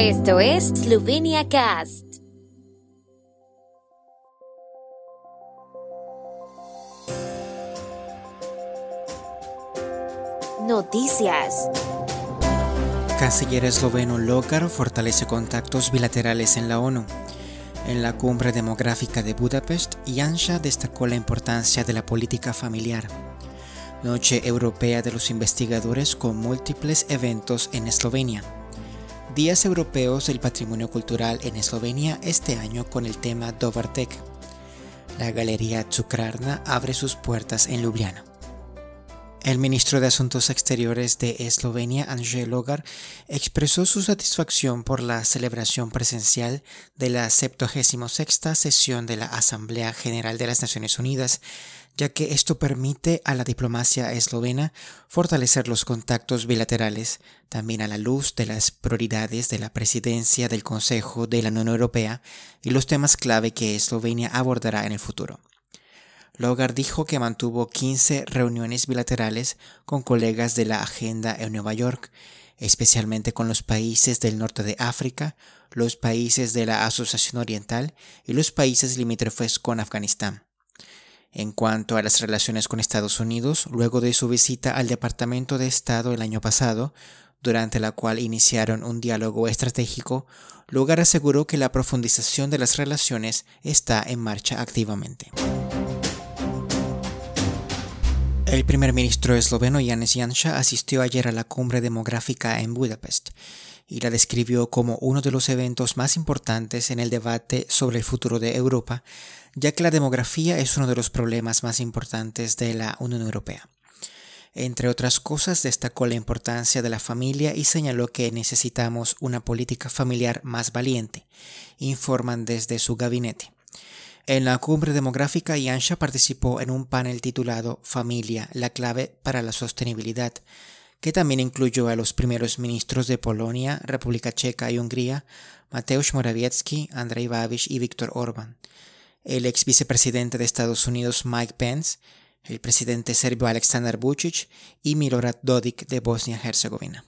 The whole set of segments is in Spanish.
Esto es Slovenia Cast. Noticias. Canciller esloveno Logar fortalece contactos bilaterales en la ONU. En la cumbre demográfica de Budapest, Janša destacó la importancia de la política familiar. Noche Europea de los Investigadores con múltiples eventos en Eslovenia. Días Europeos del Patrimonio Cultural en Eslovenia este año con el tema Dovartek. La Galería Cukrarna abre sus puertas en Ljubljana. El ministro de Asuntos Exteriores de Eslovenia, Anže Logar, expresó su satisfacción por la celebración presencial de la 76 sesión de la Asamblea General de las Naciones Unidas, ya que esto permite a la diplomacia eslovena fortalecer los contactos bilaterales, también a la luz de las prioridades de la presidencia del Consejo de la Unión Europea y los temas clave que Eslovenia abordará en el futuro. Logar dijo que mantuvo 15 reuniones bilaterales con colegas de la agenda en Nueva York, especialmente con los países del norte de África, los países de la Asociación Oriental y los países limítrofes con Afganistán. En cuanto a las relaciones con Estados Unidos, luego de su visita al Departamento de Estado el año pasado, durante la cual iniciaron un diálogo estratégico, Logar aseguró que la profundización de las relaciones está en marcha activamente. El primer ministro esloveno Janez Janša asistió ayer a la cumbre demográfica en Budapest y la describió como uno de los eventos más importantes en el debate sobre el futuro de Europa, ya que la demografía es uno de los problemas más importantes de la Unión Europea. Entre otras cosas, destacó la importancia de la familia y señaló que necesitamos una política familiar más valiente, informan desde su gabinete. En la cumbre demográfica, Yansha participó en un panel titulado Familia, la clave para la sostenibilidad, que también incluyó a los primeros ministros de Polonia, República Checa y Hungría, Mateusz Morawiecki, Andrei Babiš y Víctor Orbán, el ex vicepresidente de Estados Unidos Mike Pence, el presidente serbio Aleksandar Vučić y Milorad Dodik de Bosnia-Herzegovina.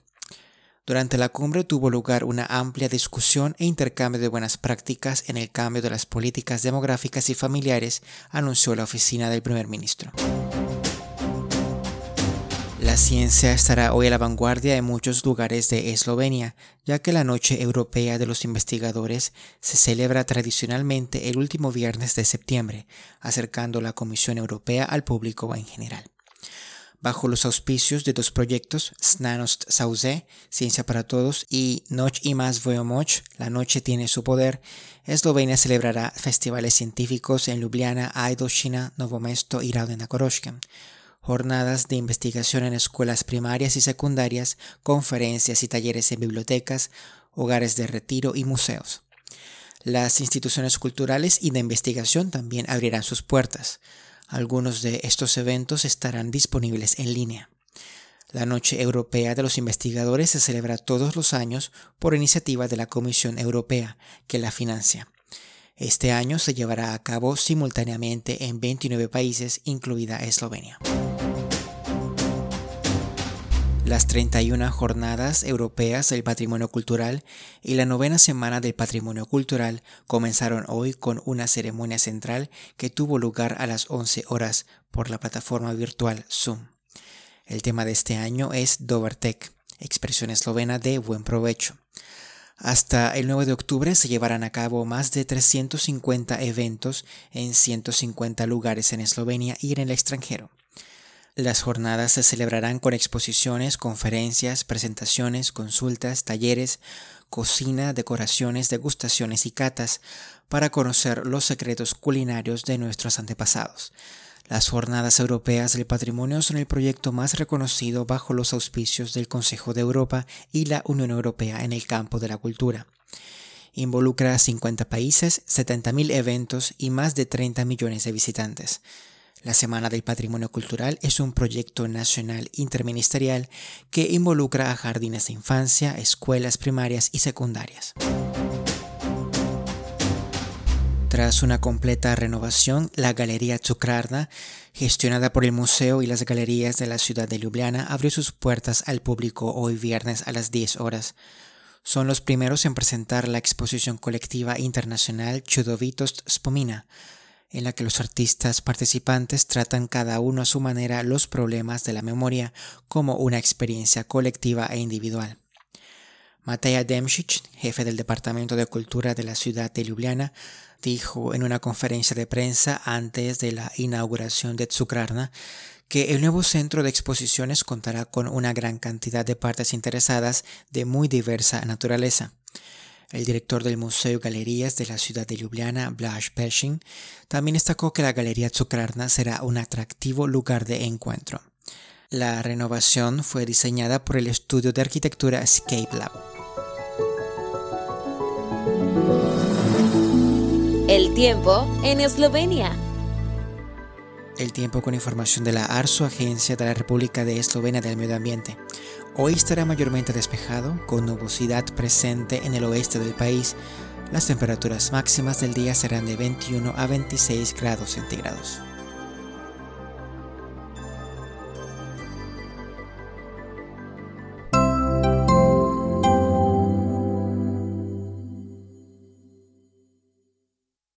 Durante la cumbre tuvo lugar una amplia discusión e intercambio de buenas prácticas en el cambio de las políticas demográficas y familiares, anunció la oficina del primer ministro. La ciencia estará hoy a la vanguardia en muchos lugares de Eslovenia, ya que la Noche Europea de los Investigadores se celebra tradicionalmente el último viernes de septiembre, acercando la Comisión Europea al público en general. Bajo los auspicios de dos proyectos, Snanost Sauze, Ciencia para Todos, y Noche y Más La Noche tiene su poder, Eslovenia celebrará festivales científicos en Ljubljana, Aidoshina, Novo Mesto y jornadas de investigación en escuelas primarias y secundarias, conferencias y talleres en bibliotecas, hogares de retiro y museos. Las instituciones culturales y de investigación también abrirán sus puertas. Algunos de estos eventos estarán disponibles en línea. La Noche Europea de los Investigadores se celebra todos los años por iniciativa de la Comisión Europea, que la financia. Este año se llevará a cabo simultáneamente en 29 países, incluida Eslovenia. Las 31 Jornadas Europeas del Patrimonio Cultural y la novena Semana del Patrimonio Cultural comenzaron hoy con una ceremonia central que tuvo lugar a las 11 horas por la plataforma virtual Zoom. El tema de este año es Dovertek, expresión eslovena de buen provecho. Hasta el 9 de octubre se llevarán a cabo más de 350 eventos en 150 lugares en Eslovenia y en el extranjero. Las jornadas se celebrarán con exposiciones, conferencias, presentaciones, consultas, talleres, cocina, decoraciones, degustaciones y catas para conocer los secretos culinarios de nuestros antepasados. Las Jornadas Europeas del Patrimonio son el proyecto más reconocido bajo los auspicios del Consejo de Europa y la Unión Europea en el campo de la cultura. Involucra a 50 países, 70.000 eventos y más de 30 millones de visitantes. La Semana del Patrimonio Cultural es un proyecto nacional interministerial que involucra a jardines de infancia, escuelas primarias y secundarias. Tras una completa renovación, la Galería Cukrarna, gestionada por el Museo y las Galerías de la ciudad de Ljubljana, abrió sus puertas al público hoy viernes a las 10 horas. son los primeros en presentar la exposición colectiva internacional Chudovitost Spomina, en la que los artistas participantes tratan cada uno a su manera los problemas de la memoria como una experiencia colectiva e individual. Mateja Demšić, jefe del Departamento de Cultura de la ciudad de Ljubljana, dijo en una conferencia de prensa antes de la inauguración de Tsukrarna que el nuevo centro de exposiciones contará con una gran cantidad de partes interesadas de muy diversa naturaleza. El director del Museo y Galerías de la ciudad de Ljubljana, Blaž Pershing, también destacó que la Galería Tsukrarna será un atractivo lugar de encuentro. La renovación fue diseñada por el estudio de arquitectura Escape Lab. El tiempo en Eslovenia. El tiempo con información de la ARSO, Agencia de la República de Eslovenia del Medio Ambiente. Hoy estará mayormente despejado, con nubosidad presente en el oeste del país. Las temperaturas máximas del día serán de 21 a 26 grados centígrados.